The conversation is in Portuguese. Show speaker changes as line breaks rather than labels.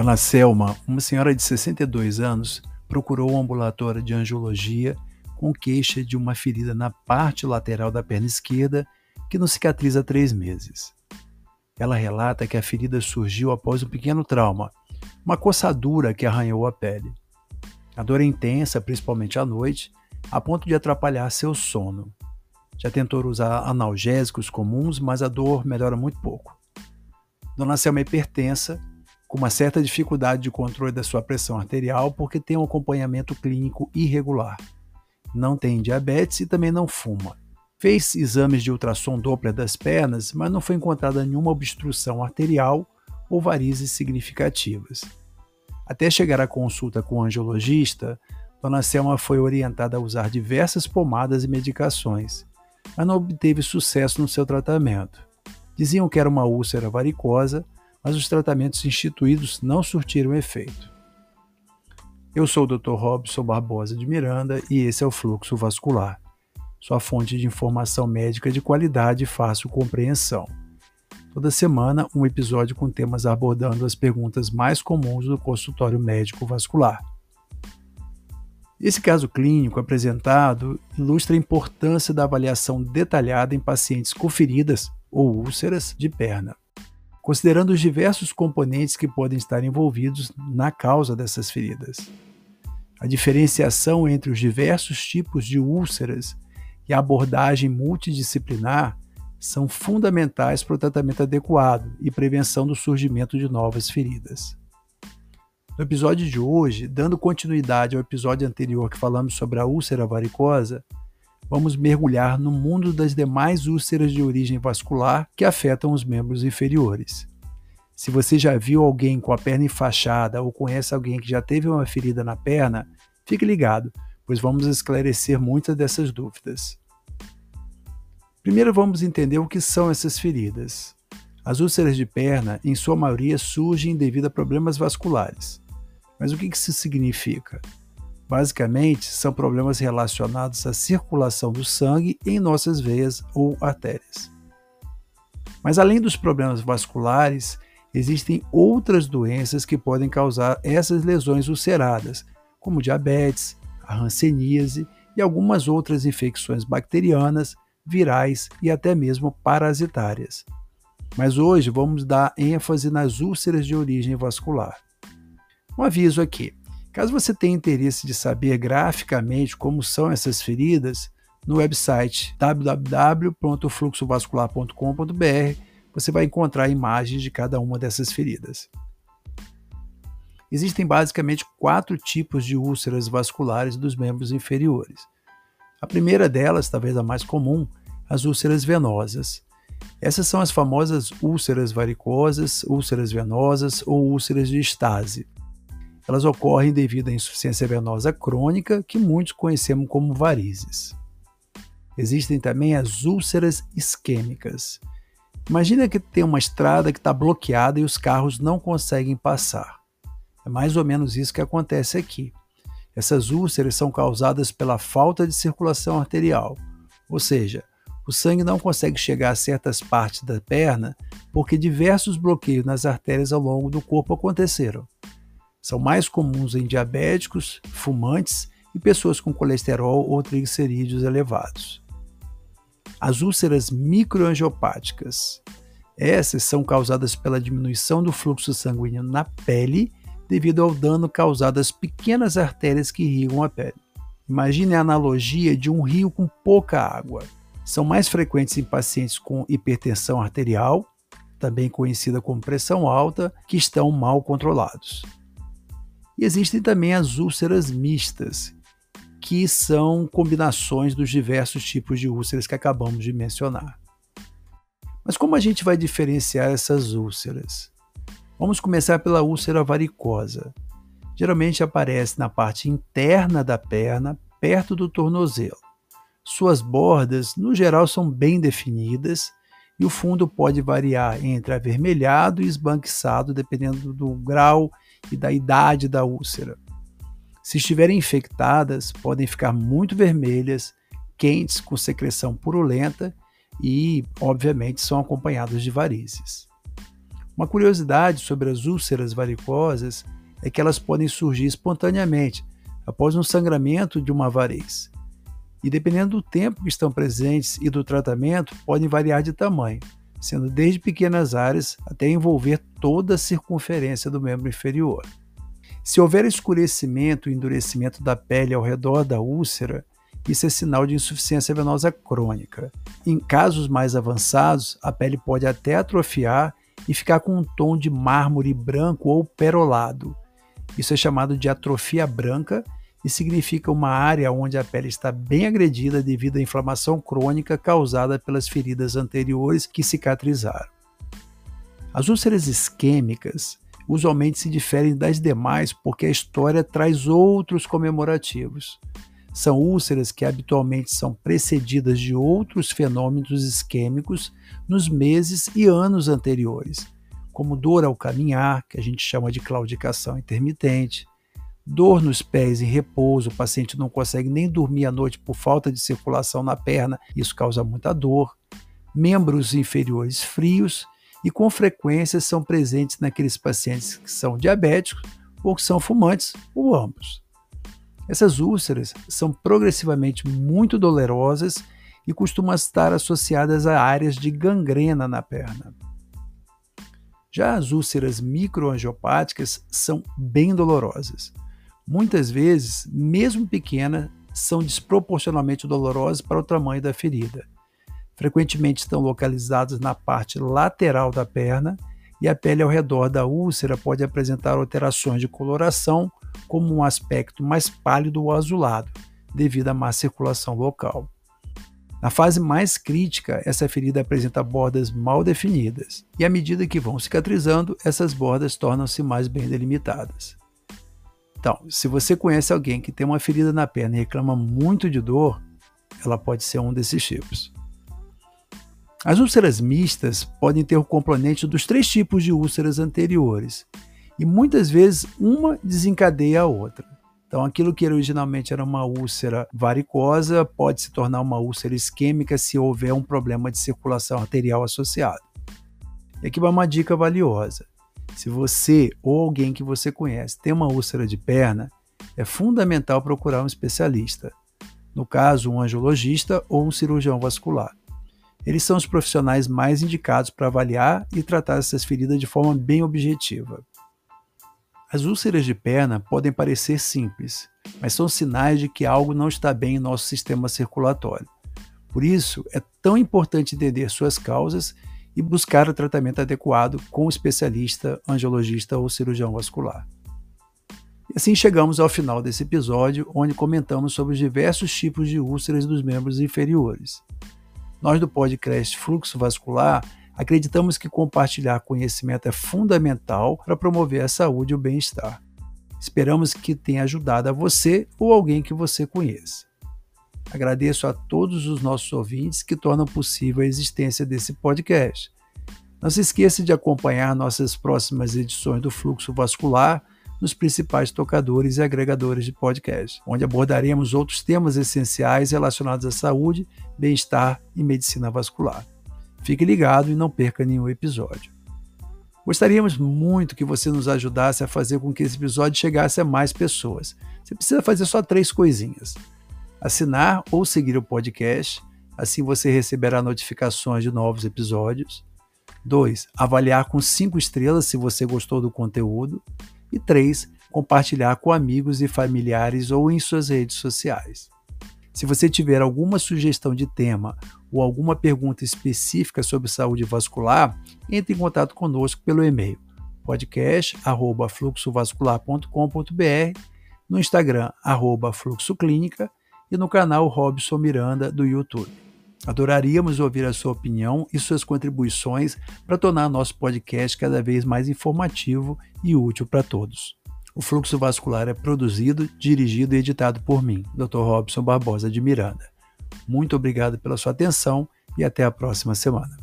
Dona Selma, uma senhora de 62 anos, procurou o ambulatório de angiologia com queixa de uma ferida na parte lateral da perna esquerda que não cicatriza há três meses. Ela relata que a ferida surgiu após um pequeno trauma, uma coçadura que arranhou a pele. A dor é intensa, principalmente à noite, a ponto de atrapalhar seu sono. Já tentou usar analgésicos comuns, mas a dor melhora muito pouco. Dona Selma é hipertensa, com uma certa dificuldade de controle da sua pressão arterial porque tem um acompanhamento clínico irregular. Não tem diabetes e também não fuma. Fez exames de ultrassom Doppler das pernas, mas não foi encontrada nenhuma obstrução arterial ou varizes significativas. Até chegar à consulta com o angiologista, Dona Selma foi orientada a usar diversas pomadas e medicações, mas não obteve sucesso no seu tratamento. Diziam que era uma úlcera varicosa, mas os tratamentos instituídos não surtiram efeito. Eu sou o Dr. Robson Barbosa de Miranda e esse é o Fluxo Vascular sua fonte de informação médica de qualidade e fácil compreensão. Toda semana, um episódio com temas abordando as perguntas mais comuns do consultório médico vascular. Esse caso clínico apresentado ilustra a importância da avaliação detalhada em pacientes com feridas ou úlceras de perna, considerando os diversos componentes que podem estar envolvidos na causa dessas feridas. A diferenciação entre os diversos tipos de úlceras e a abordagem multidisciplinar são fundamentais para o tratamento adequado e prevenção do surgimento de novas feridas. No episódio de hoje, dando continuidade ao episódio anterior que falamos sobre a úlcera varicosa, vamos mergulhar no mundo das demais úlceras de origem vascular que afetam os membros inferiores. Se você já viu alguém com a perna enfaixada ou conhece alguém que já teve uma ferida na perna, fique ligado, pois vamos esclarecer muitas dessas dúvidas. Primeiro vamos entender o que são essas feridas. As úlceras de perna, em sua maioria, surgem devido a problemas vasculares. Mas o que isso significa? Basicamente, são problemas relacionados à circulação do sangue em nossas veias ou artérias. Mas além dos problemas vasculares, existem outras doenças que podem causar essas lesões ulceradas, como diabetes, a hanseníase e algumas outras infecções bacterianas, virais e até mesmo parasitárias. Mas hoje vamos dar ênfase nas úlceras de origem vascular. Um aviso aqui: caso você tenha interesse de saber graficamente como são essas feridas, no website www.fluxovascular.com.br você vai encontrar imagens de cada uma dessas feridas. Existem basicamente quatro tipos de úlceras vasculares dos membros inferiores. A primeira delas, talvez a mais comum, as úlceras venosas. Essas são as famosas úlceras varicosas, úlceras venosas ou úlceras de estase. Elas ocorrem devido à insuficiência venosa crônica, que muitos conhecemos como varizes. Existem também as úlceras isquêmicas. Imagina que tem uma estrada que está bloqueada e os carros não conseguem passar. É mais ou menos isso que acontece aqui. Essas úlceras são causadas pela falta de circulação arterial, ou seja, o sangue não consegue chegar a certas partes da perna porque diversos bloqueios nas artérias ao longo do corpo aconteceram. São mais comuns em diabéticos, fumantes e pessoas com colesterol ou triglicerídeos elevados. As úlceras microangiopáticas. Essas são causadas pela diminuição do fluxo sanguíneo na pele devido ao dano causado às pequenas artérias que irrigam a pele. Imagine a analogia de um rio com pouca água. São mais frequentes em pacientes com hipertensão arterial, também conhecida como pressão alta, que estão mal controlados. E existem também as úlceras mistas, que são combinações dos diversos tipos de úlceras que acabamos de mencionar. Mas como a gente vai diferenciar essas úlceras? Vamos começar pela úlcera varicosa. Geralmente aparece na parte interna da perna, perto do tornozelo. Suas bordas, no geral, são bem definidas e o fundo pode variar entre avermelhado e esbanquiçado, dependendo do grau e da idade da úlcera. Se estiverem infectadas, podem ficar muito vermelhas, quentes, com secreção purulenta e, obviamente, são acompanhadas de varizes. Uma curiosidade sobre as úlceras varicosas é que elas podem surgir espontaneamente após um sangramento de uma varez. E dependendo do tempo que estão presentes e do tratamento, podem variar de tamanho, sendo desde pequenas áreas até envolver toda a circunferência do membro inferior. Se houver escurecimento e endurecimento da pele ao redor da úlcera, isso é sinal de insuficiência venosa crônica. Em casos mais avançados, a pele pode até atrofiar e ficar com um tom de mármore branco ou perolado. Isso é chamado de atrofia branca e significa uma área onde a pele está bem agredida devido à inflamação crônica causada pelas feridas anteriores que cicatrizaram. As úlceras isquêmicas usualmente se diferem das demais porque a história traz outros comemorativos. São úlceras que habitualmente são precedidas de outros fenômenos isquêmicos nos meses e anos anteriores, como dor ao caminhar, que a gente chama de claudicação intermitente, dor nos pés em repouso, o paciente não consegue nem dormir à noite por falta de circulação na perna, isso causa muita dor, membros inferiores frios e com frequência são presentes naqueles pacientes que são diabéticos ou que são fumantes, ou ambos. Essas úlceras são progressivamente muito dolorosas e costumam estar associadas a áreas de gangrena na perna. Já as úlceras microangiopáticas são bem dolorosas. Muitas vezes, mesmo pequenas, são desproporcionalmente dolorosas para o tamanho da ferida. Frequentemente estão localizadas na parte lateral da perna e a pele ao redor da úlcera pode apresentar alterações de coloração como um aspecto mais pálido ou azulado, devido à má circulação local. Na fase mais crítica, essa ferida apresenta bordas mal definidas, e à medida que vão cicatrizando, essas bordas tornam-se mais bem delimitadas. Então, se você conhece alguém que tem uma ferida na perna e reclama muito de dor, ela pode ser um desses tipos. As úlceras mistas podem ter o componente dos três tipos de úlceras anteriores, e muitas vezes uma desencadeia a outra. Então, aquilo que originalmente era uma úlcera varicosa pode se tornar uma úlcera isquêmica se houver um problema de circulação arterial associado. E aqui vai uma dica valiosa. Se você ou alguém que você conhece tem uma úlcera de perna, é fundamental procurar um especialista, no caso, um angiologista ou um cirurgião vascular. Eles são os profissionais mais indicados para avaliar e tratar essas feridas de forma bem objetiva. As úlceras de perna podem parecer simples, mas são sinais de que algo não está bem em nosso sistema circulatório. Por isso, é tão importante entender suas causas e buscar o tratamento adequado com o especialista, angiologista ou cirurgião vascular. E assim chegamos ao final desse episódio, onde comentamos sobre os diversos tipos de úlceras dos membros inferiores. Nós do podcast Fluxo Vascular Acreditamos que compartilhar conhecimento é fundamental para promover a saúde e o bem-estar. Esperamos que tenha ajudado a você ou alguém que você conheça. Agradeço a todos os nossos ouvintes que tornam possível a existência desse podcast. Não se esqueça de acompanhar nossas próximas edições do Fluxo Vascular nos principais tocadores e agregadores de podcast, onde abordaremos outros temas essenciais relacionados à saúde, bem-estar e medicina vascular. Fique ligado e não perca nenhum episódio. Gostaríamos muito que você nos ajudasse a fazer com que esse episódio chegasse a mais pessoas. Você precisa fazer só três coisinhas: assinar ou seguir o podcast, assim você receberá notificações de novos episódios. 2. Avaliar com cinco estrelas se você gostou do conteúdo. E 3. Compartilhar com amigos e familiares ou em suas redes sociais. Se você tiver alguma sugestão de tema ou alguma pergunta específica sobre saúde vascular, entre em contato conosco pelo e-mail podcast@fluxovascular.com.br, no Instagram @fluxoclínica e no canal Robson Miranda do YouTube. Adoraríamos ouvir a sua opinião e suas contribuições para tornar nosso podcast cada vez mais informativo e útil para todos. O Fluxo Vascular é produzido, dirigido e editado por mim, Dr. Robson Barbosa de Miranda. Muito obrigado pela sua atenção e até a próxima semana.